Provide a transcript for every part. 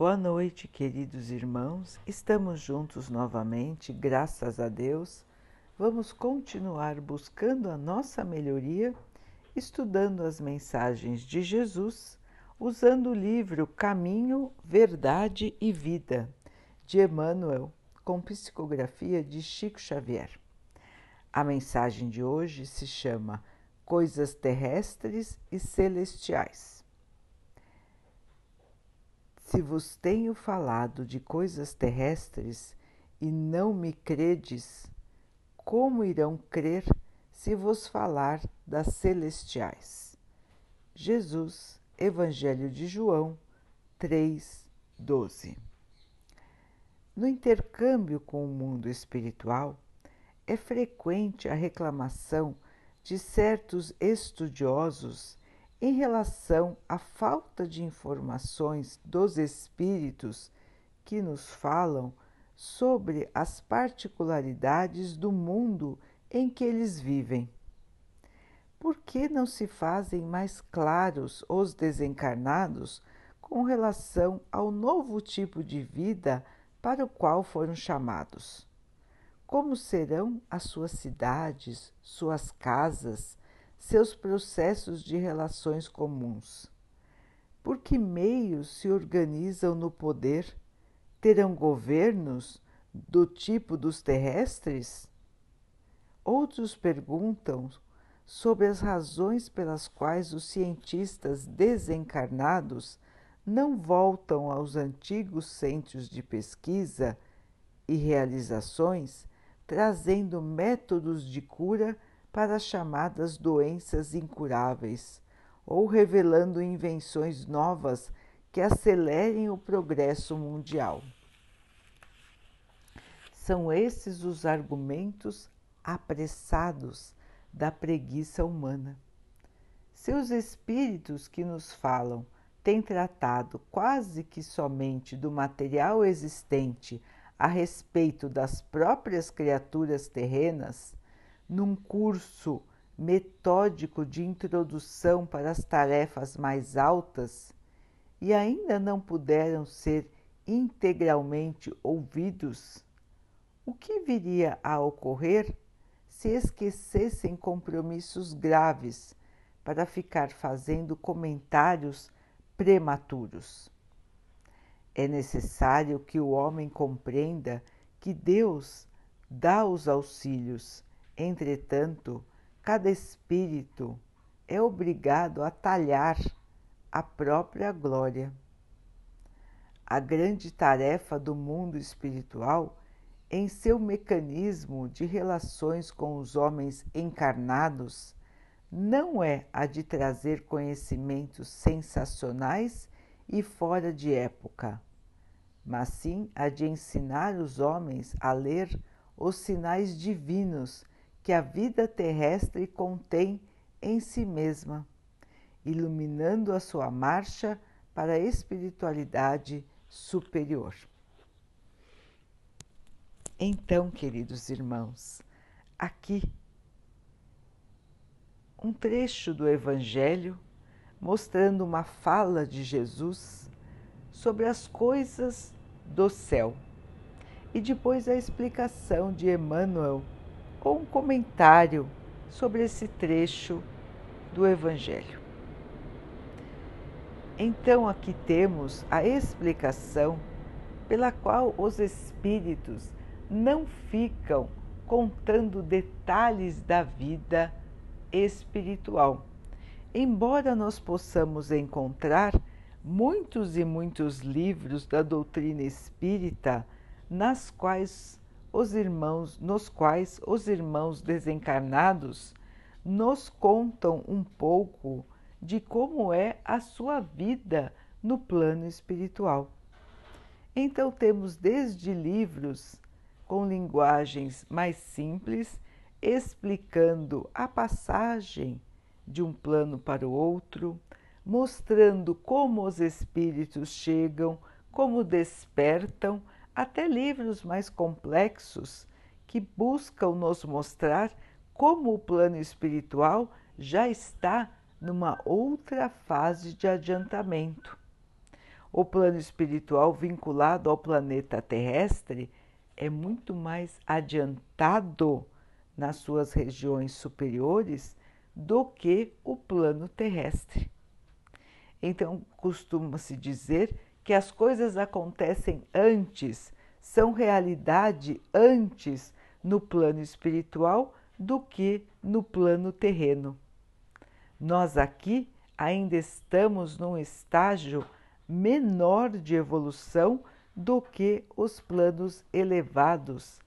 Boa noite, queridos irmãos. Estamos juntos novamente, graças a Deus. Vamos continuar buscando a nossa melhoria, estudando as mensagens de Jesus, usando o livro Caminho, Verdade e Vida, de Emmanuel, com psicografia de Chico Xavier. A mensagem de hoje se chama Coisas Terrestres e Celestiais. Se vos tenho falado de coisas terrestres e não me credes, como irão crer se vos falar das celestiais? Jesus, Evangelho de João 3, 12. No intercâmbio com o mundo espiritual, é frequente a reclamação de certos estudiosos em relação à falta de informações dos espíritos que nos falam sobre as particularidades do mundo em que eles vivem. Por que não se fazem mais claros os desencarnados com relação ao novo tipo de vida para o qual foram chamados? Como serão as suas cidades, suas casas, seus processos de relações comuns. Por que meios se organizam no poder? Terão governos do tipo dos terrestres? Outros perguntam sobre as razões pelas quais os cientistas desencarnados não voltam aos antigos centros de pesquisa e realizações, trazendo métodos de cura para as chamadas doenças incuráveis, ou revelando invenções novas que acelerem o progresso mundial. São esses os argumentos apressados da preguiça humana. Se os espíritos que nos falam têm tratado quase que somente do material existente a respeito das próprias criaturas terrenas, num curso metódico de introdução para as tarefas mais altas e ainda não puderam ser integralmente ouvidos, o que viria a ocorrer se esquecessem compromissos graves para ficar fazendo comentários prematuros? É necessário que o homem compreenda que Deus dá os auxílios Entretanto, cada espírito é obrigado a talhar a própria glória. A grande tarefa do mundo espiritual, em seu mecanismo de relações com os homens encarnados, não é a de trazer conhecimentos sensacionais e fora de época, mas sim a de ensinar os homens a ler os sinais divinos que a vida terrestre contém em si mesma, iluminando a sua marcha para a espiritualidade superior. Então, queridos irmãos, aqui um trecho do Evangelho mostrando uma fala de Jesus sobre as coisas do céu e depois a explicação de Emmanuel ou um comentário sobre esse trecho do Evangelho. Então, aqui temos a explicação pela qual os espíritos não ficam contando detalhes da vida espiritual. Embora nós possamos encontrar muitos e muitos livros da doutrina espírita nas quais os irmãos, nos quais os irmãos desencarnados nos contam um pouco de como é a sua vida no plano espiritual. Então, temos desde livros com linguagens mais simples, explicando a passagem de um plano para o outro, mostrando como os espíritos chegam, como despertam até livros mais complexos que buscam nos mostrar como o plano espiritual já está numa outra fase de adiantamento. o plano espiritual vinculado ao planeta terrestre é muito mais adiantado nas suas regiões superiores do que o plano terrestre. Então, costuma-se dizer que as coisas acontecem antes, são realidade antes no plano espiritual do que no plano terreno. Nós aqui ainda estamos num estágio menor de evolução do que os planos elevados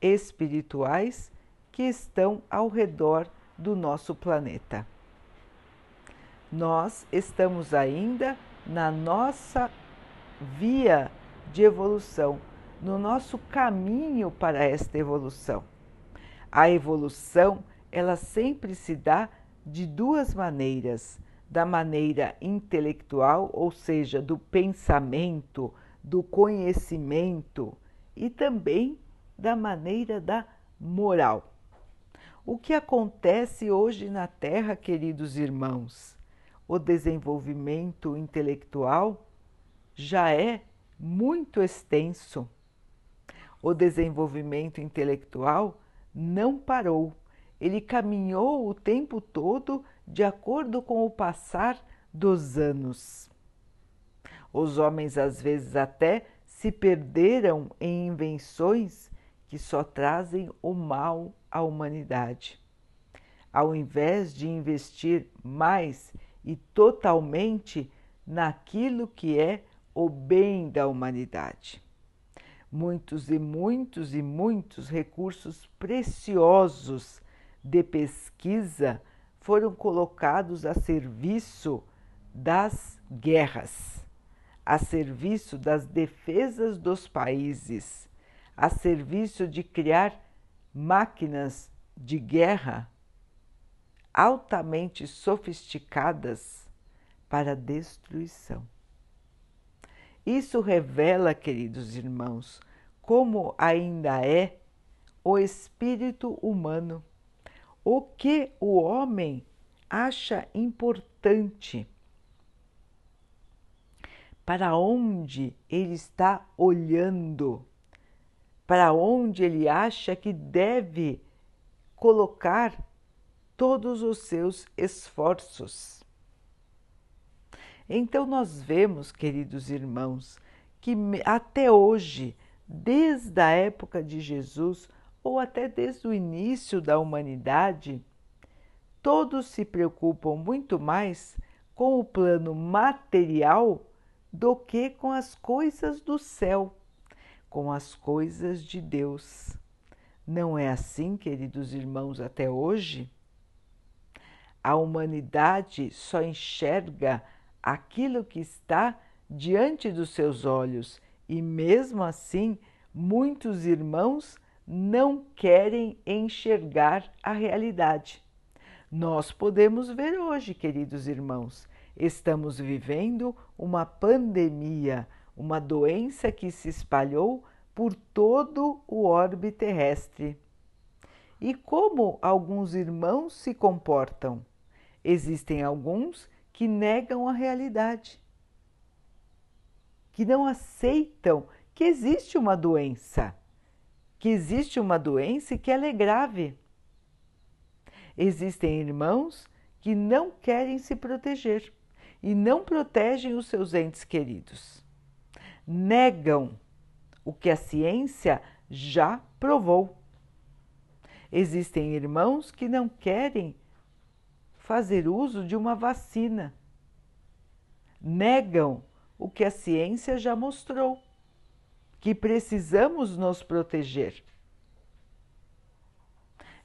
espirituais que estão ao redor do nosso planeta. Nós estamos ainda na nossa via de evolução, no nosso caminho para esta evolução. A evolução, ela sempre se dá de duas maneiras: da maneira intelectual, ou seja, do pensamento, do conhecimento, e também da maneira da moral. O que acontece hoje na Terra, queridos irmãos? O desenvolvimento intelectual já é muito extenso. O desenvolvimento intelectual não parou, ele caminhou o tempo todo de acordo com o passar dos anos. Os homens às vezes até se perderam em invenções que só trazem o mal à humanidade. Ao invés de investir mais e totalmente naquilo que é o bem da humanidade. Muitos e muitos e muitos recursos preciosos de pesquisa foram colocados a serviço das guerras, a serviço das defesas dos países, a serviço de criar máquinas de guerra altamente sofisticadas para destruição. Isso revela, queridos irmãos, como ainda é o espírito humano, o que o homem acha importante. Para onde ele está olhando, para onde ele acha que deve colocar todos os seus esforços. Então, nós vemos, queridos irmãos, que até hoje, desde a época de Jesus, ou até desde o início da humanidade, todos se preocupam muito mais com o plano material do que com as coisas do céu, com as coisas de Deus. Não é assim, queridos irmãos, até hoje? A humanidade só enxerga aquilo que está diante dos seus olhos e, mesmo assim, muitos irmãos não querem enxergar a realidade. Nós podemos ver hoje, queridos irmãos, Estamos vivendo uma pandemia, uma doença que se espalhou por todo o orbe terrestre. E como alguns irmãos se comportam? Existem alguns que negam a realidade, que não aceitam que existe uma doença, que existe uma doença e que ela é grave. Existem irmãos que não querem se proteger e não protegem os seus entes queridos. Negam o que a ciência já provou. Existem irmãos que não querem fazer uso de uma vacina. Negam o que a ciência já mostrou, que precisamos nos proteger.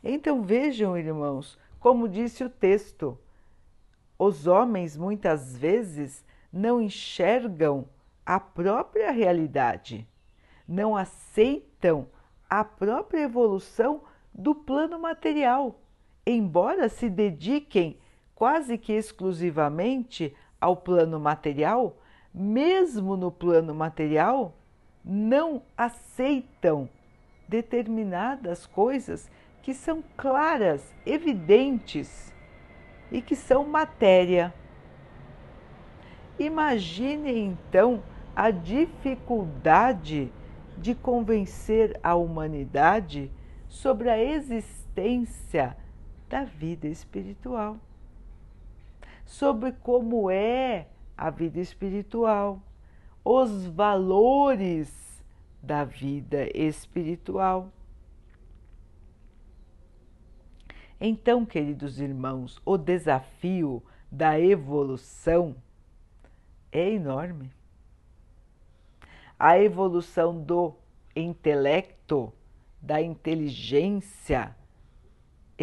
Então vejam, irmãos, como disse o texto, os homens muitas vezes não enxergam a própria realidade, não aceitam a própria evolução do plano material, embora se dediquem quase que exclusivamente ao plano material, mesmo no plano material, não aceitam determinadas coisas que são claras, evidentes e que são matéria. Imagine então a dificuldade de convencer a humanidade sobre a existência da vida espiritual, sobre como é a vida espiritual, os valores da vida espiritual. Então, queridos irmãos, o desafio da evolução é enorme. A evolução do intelecto, da inteligência,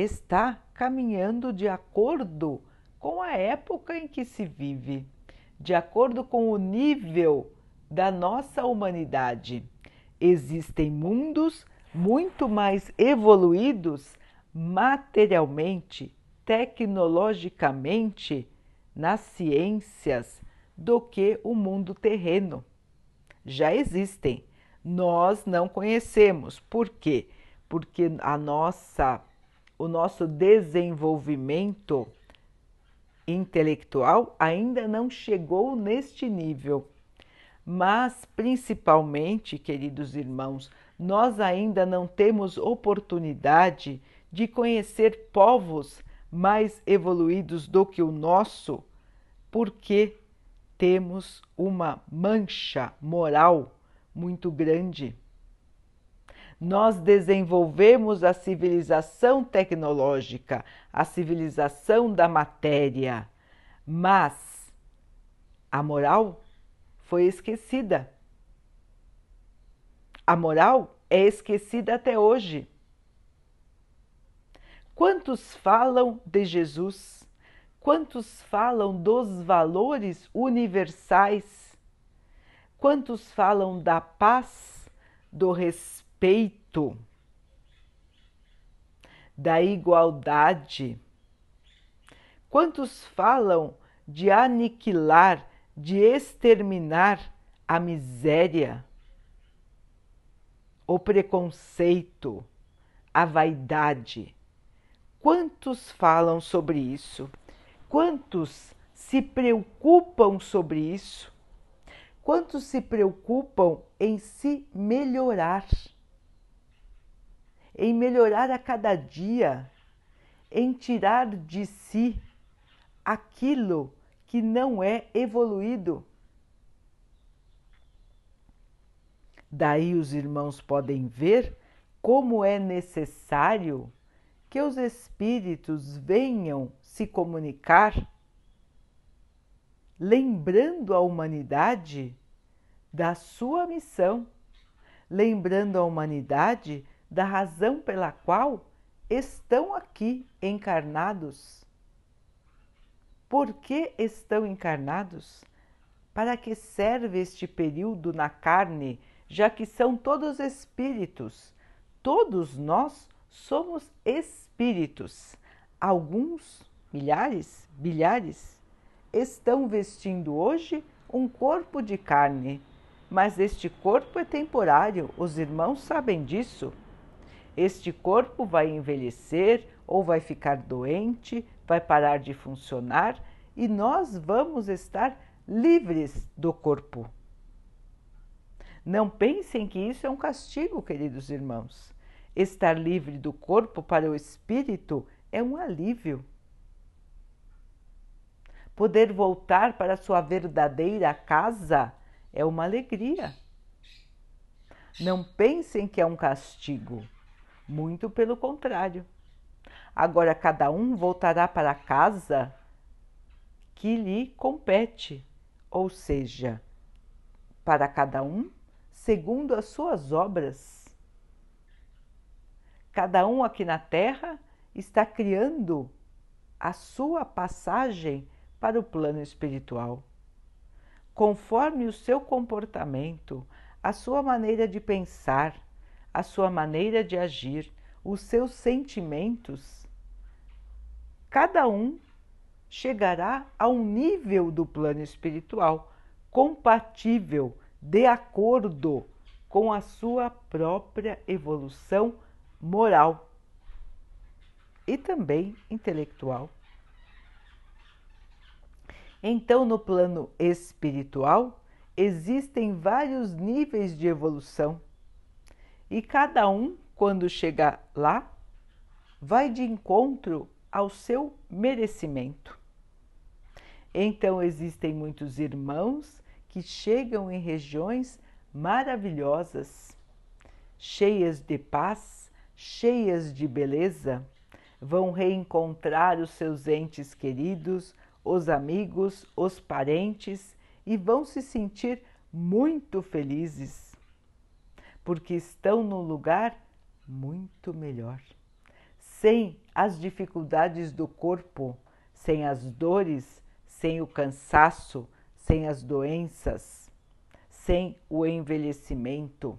está caminhando de acordo com a época em que se vive, de acordo com o nível da nossa humanidade. Existem mundos muito mais evoluídos materialmente, tecnologicamente, nas ciências do que o mundo terreno. Já existem. Nós não conhecemos. Por quê? Porque a nossa o nosso desenvolvimento intelectual ainda não chegou neste nível. Mas, principalmente, queridos irmãos, nós ainda não temos oportunidade de conhecer povos mais evoluídos do que o nosso, porque temos uma mancha moral muito grande. Nós desenvolvemos a civilização tecnológica, a civilização da matéria, mas a moral foi esquecida. A moral é esquecida até hoje. Quantos falam de Jesus? Quantos falam dos valores universais? Quantos falam da paz, do respeito, da igualdade? Quantos falam de aniquilar de exterminar a miséria, o preconceito, a vaidade. Quantos falam sobre isso? Quantos se preocupam sobre isso? Quantos se preocupam em se melhorar? Em melhorar a cada dia, em tirar de si aquilo que não é evoluído. Daí os irmãos podem ver como é necessário que os espíritos venham se comunicar, lembrando a humanidade da sua missão, lembrando a humanidade da razão pela qual estão aqui encarnados por que estão encarnados? Para que serve este período na carne, já que são todos espíritos? Todos nós somos espíritos. Alguns, milhares, bilhares, estão vestindo hoje um corpo de carne, mas este corpo é temporário, os irmãos sabem disso. Este corpo vai envelhecer ou vai ficar doente, vai parar de funcionar e nós vamos estar livres do corpo. Não pensem que isso é um castigo, queridos irmãos. Estar livre do corpo para o espírito é um alívio. Poder voltar para sua verdadeira casa é uma alegria. Não pensem que é um castigo, muito pelo contrário. Agora cada um voltará para a casa que lhe compete, ou seja, para cada um segundo as suas obras. Cada um aqui na Terra está criando a sua passagem para o plano espiritual. Conforme o seu comportamento, a sua maneira de pensar, a sua maneira de agir, os seus sentimentos, cada um chegará a um nível do plano espiritual compatível, de acordo com a sua própria evolução moral e também intelectual. Então, no plano espiritual, existem vários níveis de evolução e cada um, quando chega lá, vai de encontro ao seu merecimento. Então, existem muitos irmãos que chegam em regiões maravilhosas, cheias de paz, cheias de beleza, vão reencontrar os seus entes queridos, os amigos, os parentes e vão se sentir muito felizes, porque estão num lugar muito melhor, sem as dificuldades do corpo, sem as dores, sem o cansaço, sem as doenças, sem o envelhecimento.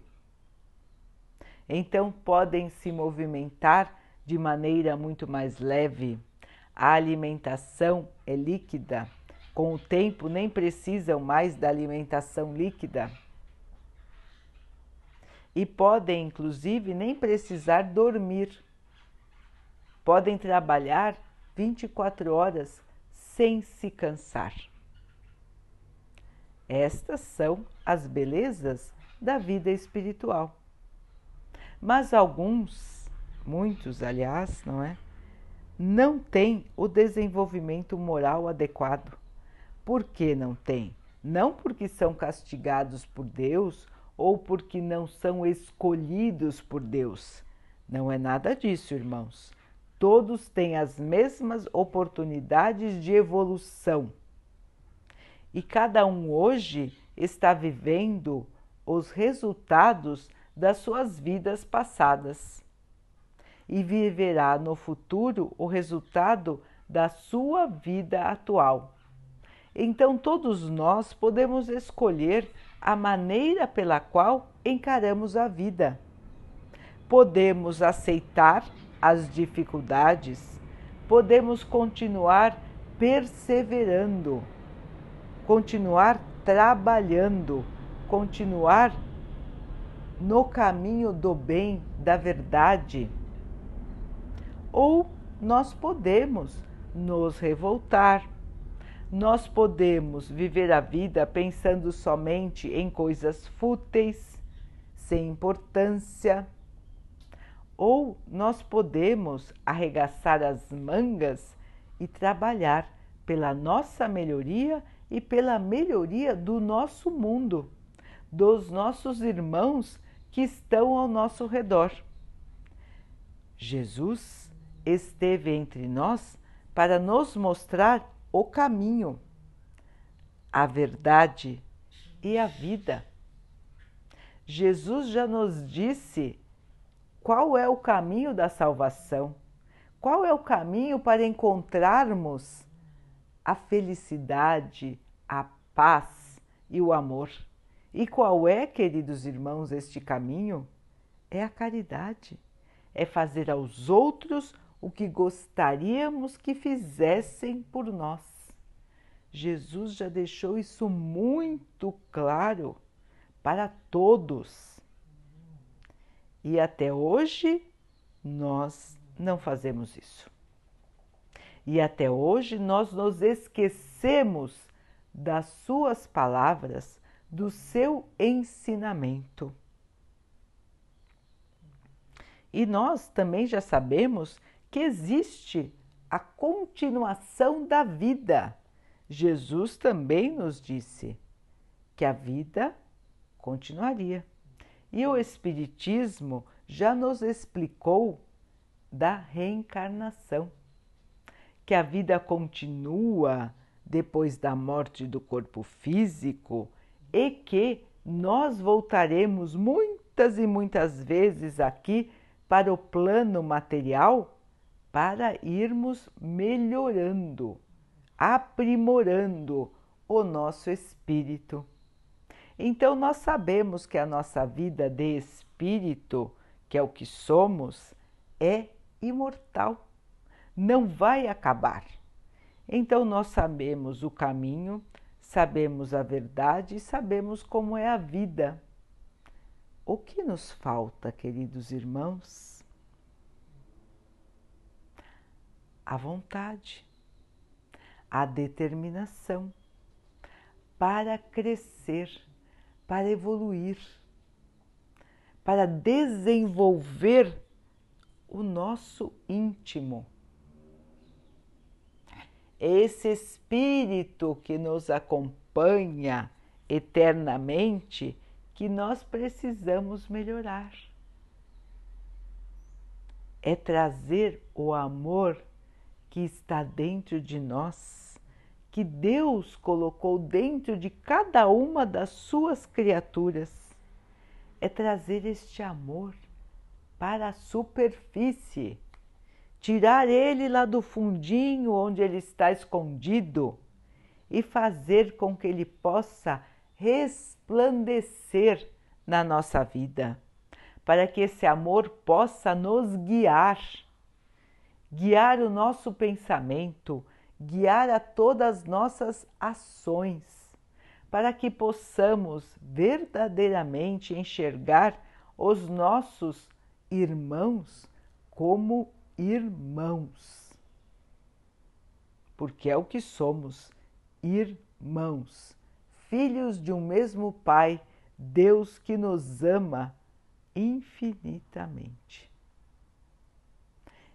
Então podem se movimentar de maneira muito mais leve. A alimentação é líquida. Com o tempo, nem precisam mais da alimentação líquida. E podem, inclusive, nem precisar dormir. Podem trabalhar 24 horas sem se cansar. Estas são as belezas da vida espiritual. Mas alguns, muitos aliás, não é? Não têm o desenvolvimento moral adequado. Por que não têm? Não porque são castigados por Deus ou porque não são escolhidos por Deus. Não é nada disso, irmãos. Todos têm as mesmas oportunidades de evolução e cada um hoje está vivendo os resultados das suas vidas passadas e viverá no futuro o resultado da sua vida atual. Então, todos nós podemos escolher a maneira pela qual encaramos a vida. Podemos aceitar as dificuldades, podemos continuar perseverando continuar trabalhando, continuar no caminho do bem, da verdade. Ou nós podemos nos revoltar, nós podemos viver a vida pensando somente em coisas fúteis, sem importância, ou nós podemos arregaçar as mangas e trabalhar pela nossa melhoria e pela melhoria do nosso mundo, dos nossos irmãos que estão ao nosso redor. Jesus esteve entre nós para nos mostrar o caminho, a verdade e a vida. Jesus já nos disse qual é o caminho da salvação, qual é o caminho para encontrarmos a felicidade, a paz e o amor. E qual é, queridos irmãos, este caminho? É a caridade, é fazer aos outros o que gostaríamos que fizessem por nós. Jesus já deixou isso muito claro para todos. E até hoje nós não fazemos isso. E até hoje nós nos esquecemos das suas palavras, do seu ensinamento. E nós também já sabemos que existe a continuação da vida. Jesus também nos disse que a vida continuaria. E o Espiritismo já nos explicou da reencarnação que a vida continua depois da morte do corpo físico e que nós voltaremos muitas e muitas vezes aqui para o plano material para irmos melhorando, aprimorando o nosso espírito. Então, nós sabemos que a nossa vida de espírito, que é o que somos, é imortal não vai acabar. Então nós sabemos o caminho, sabemos a verdade e sabemos como é a vida. O que nos falta, queridos irmãos? A vontade, a determinação, para crescer, para evoluir, para desenvolver o nosso íntimo. Esse espírito que nos acompanha eternamente que nós precisamos melhorar. É trazer o amor que está dentro de nós, que Deus colocou dentro de cada uma das suas criaturas. É trazer este amor para a superfície, tirar ele lá do fundinho onde ele está escondido e fazer com que ele possa resplandecer na nossa vida, para que esse amor possa nos guiar, guiar o nosso pensamento, guiar a todas as nossas ações, para que possamos verdadeiramente enxergar os nossos irmãos como irmãos. Porque é o que somos, irmãos filhos de um mesmo Pai, Deus que nos ama infinitamente.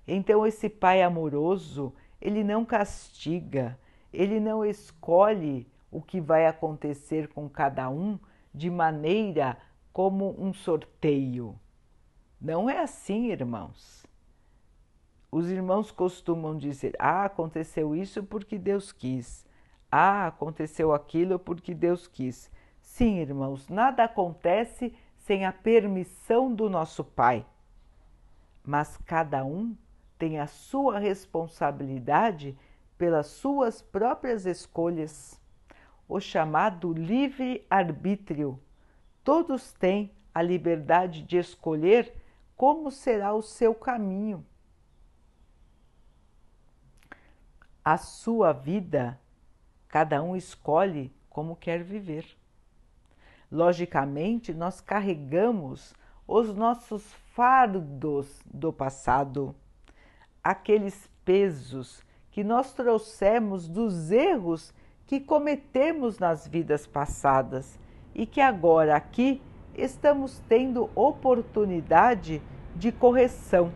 Então, esse Pai amoroso, ele não castiga, ele não escolhe o que vai acontecer com cada um de maneira como um sorteio. Não é assim, irmãos. Os irmãos costumam dizer: Ah, aconteceu isso porque Deus quis. Ah, aconteceu aquilo porque Deus quis. Sim, irmãos, nada acontece sem a permissão do nosso Pai. Mas cada um tem a sua responsabilidade pelas suas próprias escolhas, o chamado livre-arbítrio. Todos têm a liberdade de escolher como será o seu caminho. A sua vida Cada um escolhe como quer viver. Logicamente, nós carregamos os nossos fardos do passado, aqueles pesos que nós trouxemos dos erros que cometemos nas vidas passadas e que agora aqui estamos tendo oportunidade de correção.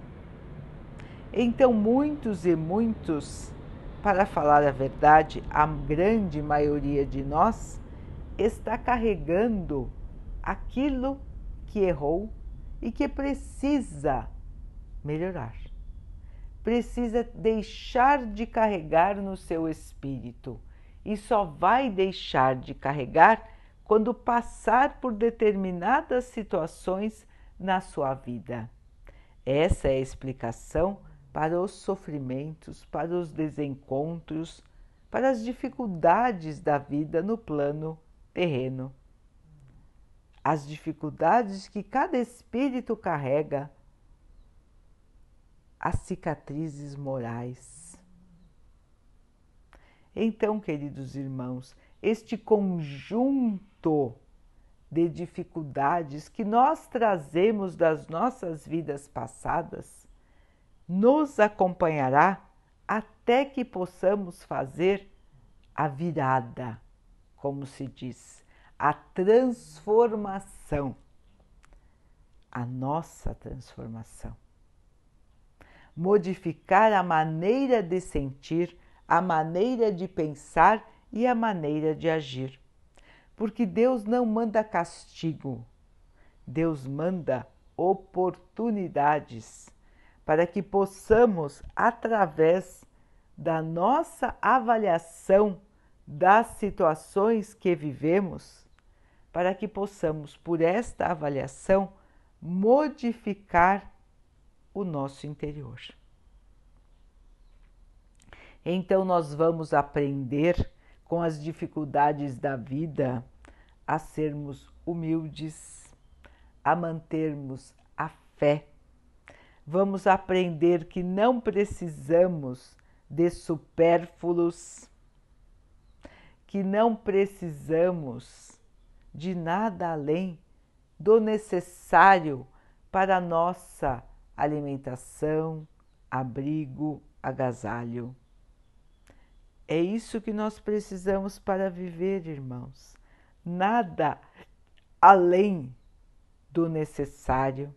Então, muitos e muitos para falar a verdade, a grande maioria de nós está carregando aquilo que errou e que precisa melhorar. Precisa deixar de carregar no seu espírito e só vai deixar de carregar quando passar por determinadas situações na sua vida. Essa é a explicação para os sofrimentos, para os desencontros, para as dificuldades da vida no plano terreno. As dificuldades que cada espírito carrega, as cicatrizes morais. Então, queridos irmãos, este conjunto de dificuldades que nós trazemos das nossas vidas passadas nos acompanhará até que possamos fazer a virada, como se diz, a transformação, a nossa transformação. Modificar a maneira de sentir, a maneira de pensar e a maneira de agir. Porque Deus não manda castigo, Deus manda oportunidades para que possamos, através da nossa avaliação das situações que vivemos, para que possamos, por esta avaliação, modificar o nosso interior. Então, nós vamos aprender com as dificuldades da vida a sermos humildes, a mantermos a fé vamos aprender que não precisamos de supérfluos, que não precisamos de nada além do necessário para a nossa alimentação, abrigo, agasalho. É isso que nós precisamos para viver, irmãos. Nada além do necessário.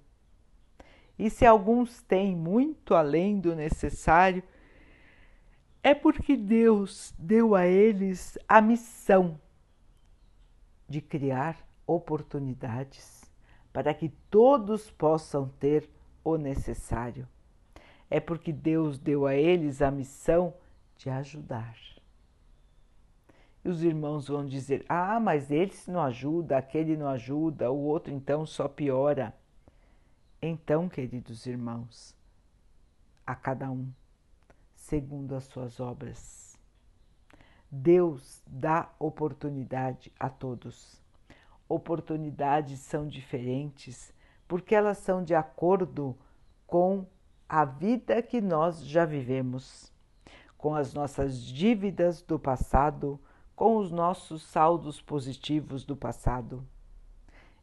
E se alguns têm muito além do necessário, é porque Deus deu a eles a missão de criar oportunidades para que todos possam ter o necessário. É porque Deus deu a eles a missão de ajudar. E os irmãos vão dizer: ah, mas esse não ajuda, aquele não ajuda, o outro então só piora. Então, queridos irmãos, a cada um segundo as suas obras. Deus dá oportunidade a todos. Oportunidades são diferentes porque elas são de acordo com a vida que nós já vivemos, com as nossas dívidas do passado, com os nossos saldos positivos do passado.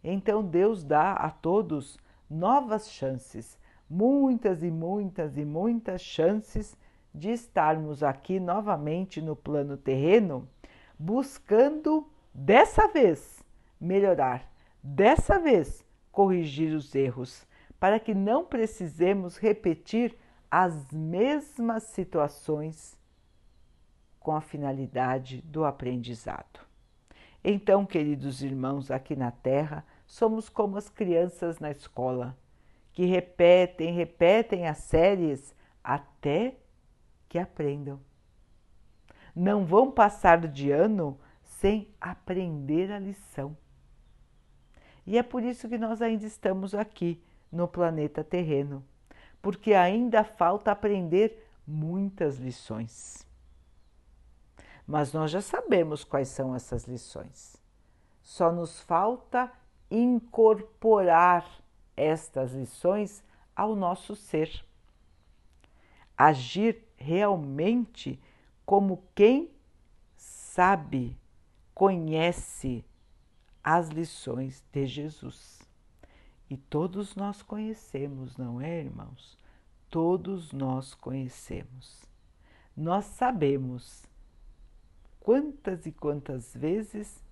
Então Deus dá a todos novas chances, muitas e muitas e muitas chances de estarmos aqui novamente no plano terreno, buscando dessa vez melhorar, dessa vez corrigir os erros, para que não precisemos repetir as mesmas situações com a finalidade do aprendizado. Então, queridos irmãos, aqui na Terra, somos como as crianças na escola, que repetem, repetem as séries até que aprendam. Não vão passar de ano sem aprender a lição. E é por isso que nós ainda estamos aqui no planeta terreno, porque ainda falta aprender muitas lições. Mas nós já sabemos quais são essas lições. Só nos falta incorporar estas lições ao nosso ser. Agir realmente como quem sabe, conhece as lições de Jesus. E todos nós conhecemos, não é, irmãos? Todos nós conhecemos. Nós sabemos quantas e quantas vezes,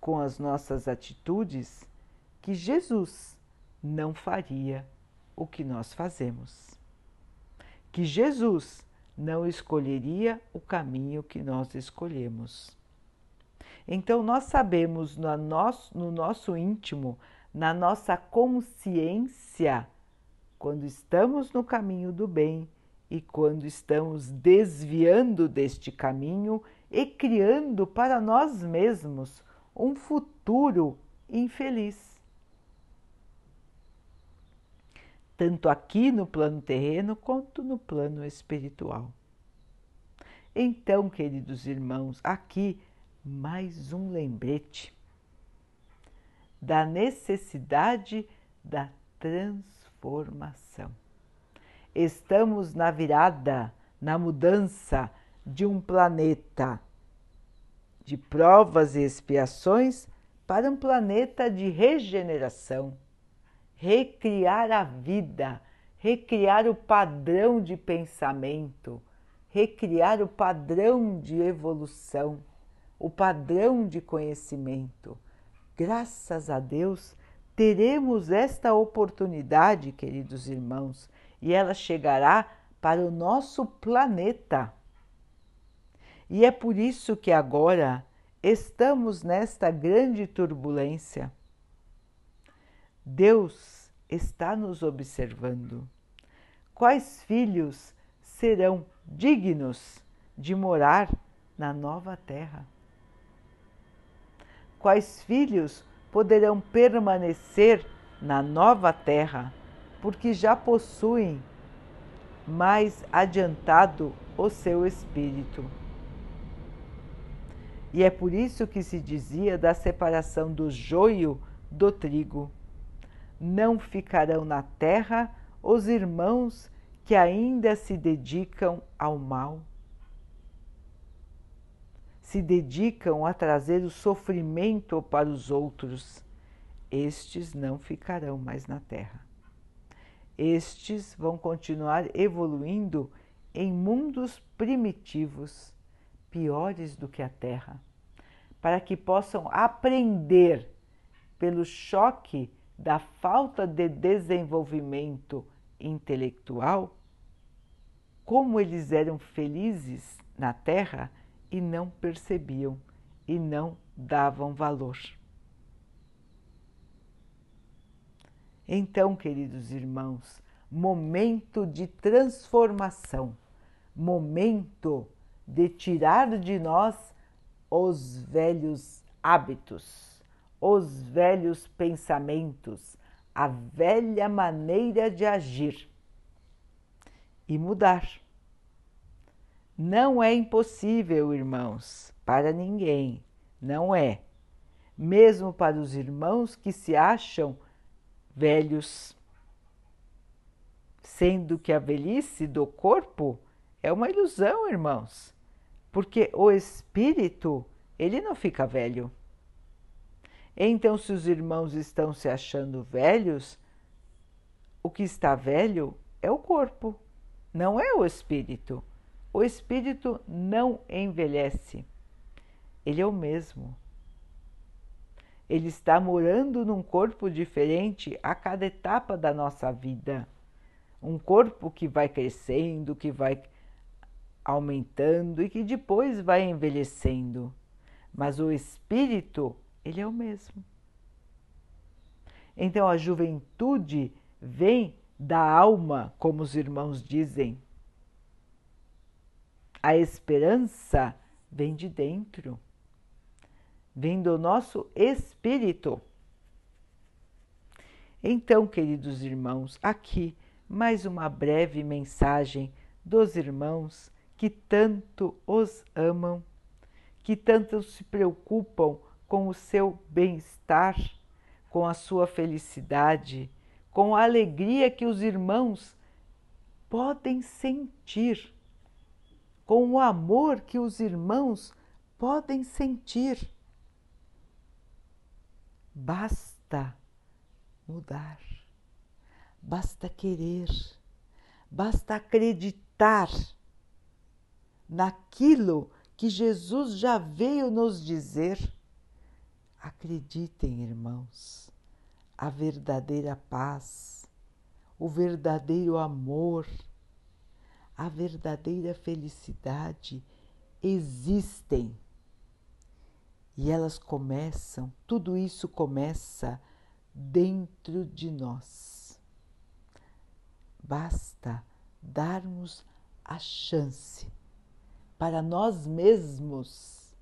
com as nossas atitudes, que Jesus não faria o que nós fazemos que Jesus não escolheria o caminho que nós escolhemos. Então, nós sabemos no nosso, no nosso íntimo, na nossa consciência, quando estamos no caminho do bem e quando estamos desviando deste caminho e criando para nós mesmos um futuro infeliz. tanto aqui no plano terreno quanto no plano espiritual. Então, queridos irmãos, aqui mais um lembrete da necessidade da transformação. Estamos na virada, na mudança de um planeta de provas e expiações para um planeta de regeneração recriar a vida, recriar o padrão de pensamento, recriar o padrão de evolução, o padrão de conhecimento. Graças a Deus, teremos esta oportunidade, queridos irmãos, e ela chegará para o nosso planeta. E é por isso que agora estamos nesta grande turbulência Deus está nos observando. Quais filhos serão dignos de morar na nova terra? Quais filhos poderão permanecer na nova terra porque já possuem mais adiantado o seu espírito? E é por isso que se dizia da separação do joio do trigo não ficarão na terra os irmãos que ainda se dedicam ao mal. Se dedicam a trazer o sofrimento para os outros, estes não ficarão mais na terra. Estes vão continuar evoluindo em mundos primitivos, piores do que a Terra, para que possam aprender pelo choque da falta de desenvolvimento intelectual como eles eram felizes na Terra e não percebiam e não davam valor. Então, queridos irmãos, momento de transformação, momento de tirar de nós os velhos hábitos, os velhos pensamentos, a velha maneira de agir e mudar. Não é impossível, irmãos, para ninguém, não é. Mesmo para os irmãos que se acham velhos, sendo que a velhice do corpo é uma ilusão, irmãos, porque o espírito, ele não fica velho. Então, se os irmãos estão se achando velhos, o que está velho é o corpo, não é o espírito. O espírito não envelhece, ele é o mesmo. Ele está morando num corpo diferente a cada etapa da nossa vida. Um corpo que vai crescendo, que vai aumentando e que depois vai envelhecendo. Mas o espírito, ele é o mesmo. Então a juventude vem da alma, como os irmãos dizem. A esperança vem de dentro, vem do nosso espírito. Então, queridos irmãos, aqui mais uma breve mensagem dos irmãos que tanto os amam, que tanto se preocupam com o seu bem-estar, com a sua felicidade, com a alegria que os irmãos podem sentir com o amor que os irmãos podem sentir. Basta mudar, basta querer, basta acreditar naquilo que Jesus já veio nos dizer. Acreditem, irmãos, a verdadeira paz, o verdadeiro amor a verdadeira felicidade existem. E elas começam, tudo isso começa dentro de nós. Basta darmos a chance para nós mesmos.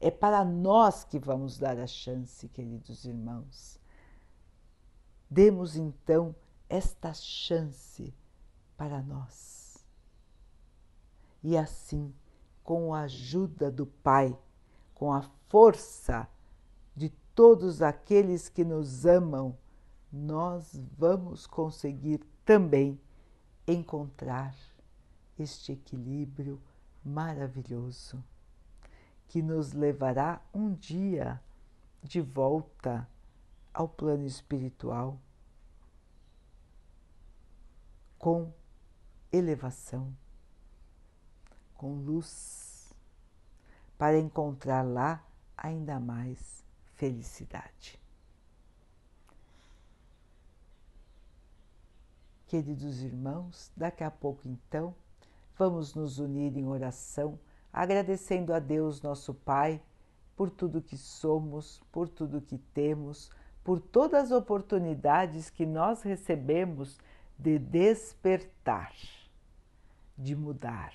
É para nós que vamos dar a chance, queridos irmãos. Demos então esta chance para nós e assim, com a ajuda do Pai, com a força de todos aqueles que nos amam, nós vamos conseguir também encontrar este equilíbrio maravilhoso que nos levará um dia de volta ao plano espiritual com elevação com luz, para encontrar lá ainda mais felicidade. Queridos irmãos, daqui a pouco então vamos nos unir em oração, agradecendo a Deus, nosso Pai, por tudo que somos, por tudo que temos, por todas as oportunidades que nós recebemos de despertar, de mudar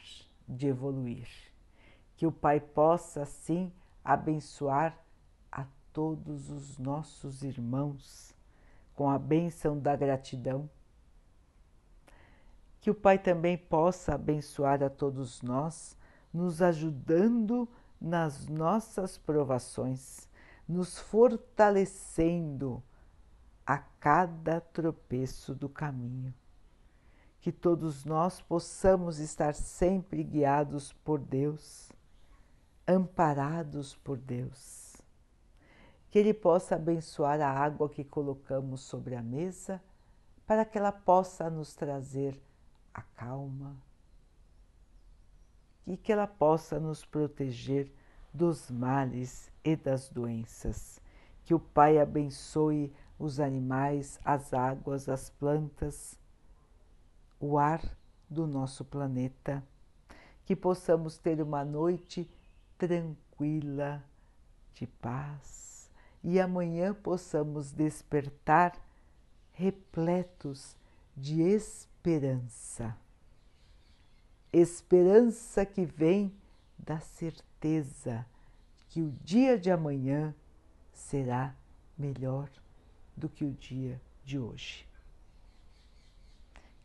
de evoluir. Que o Pai possa, assim, abençoar a todos os nossos irmãos com a bênção da gratidão. Que o Pai também possa abençoar a todos nós, nos ajudando nas nossas provações, nos fortalecendo a cada tropeço do caminho que todos nós possamos estar sempre guiados por Deus, amparados por Deus. Que Ele possa abençoar a água que colocamos sobre a mesa, para que ela possa nos trazer a calma, e que ela possa nos proteger dos males e das doenças. Que o Pai abençoe os animais, as águas, as plantas, o ar do nosso planeta. Que possamos ter uma noite tranquila, de paz, e amanhã possamos despertar repletos de esperança. Esperança que vem da certeza que o dia de amanhã será melhor do que o dia de hoje.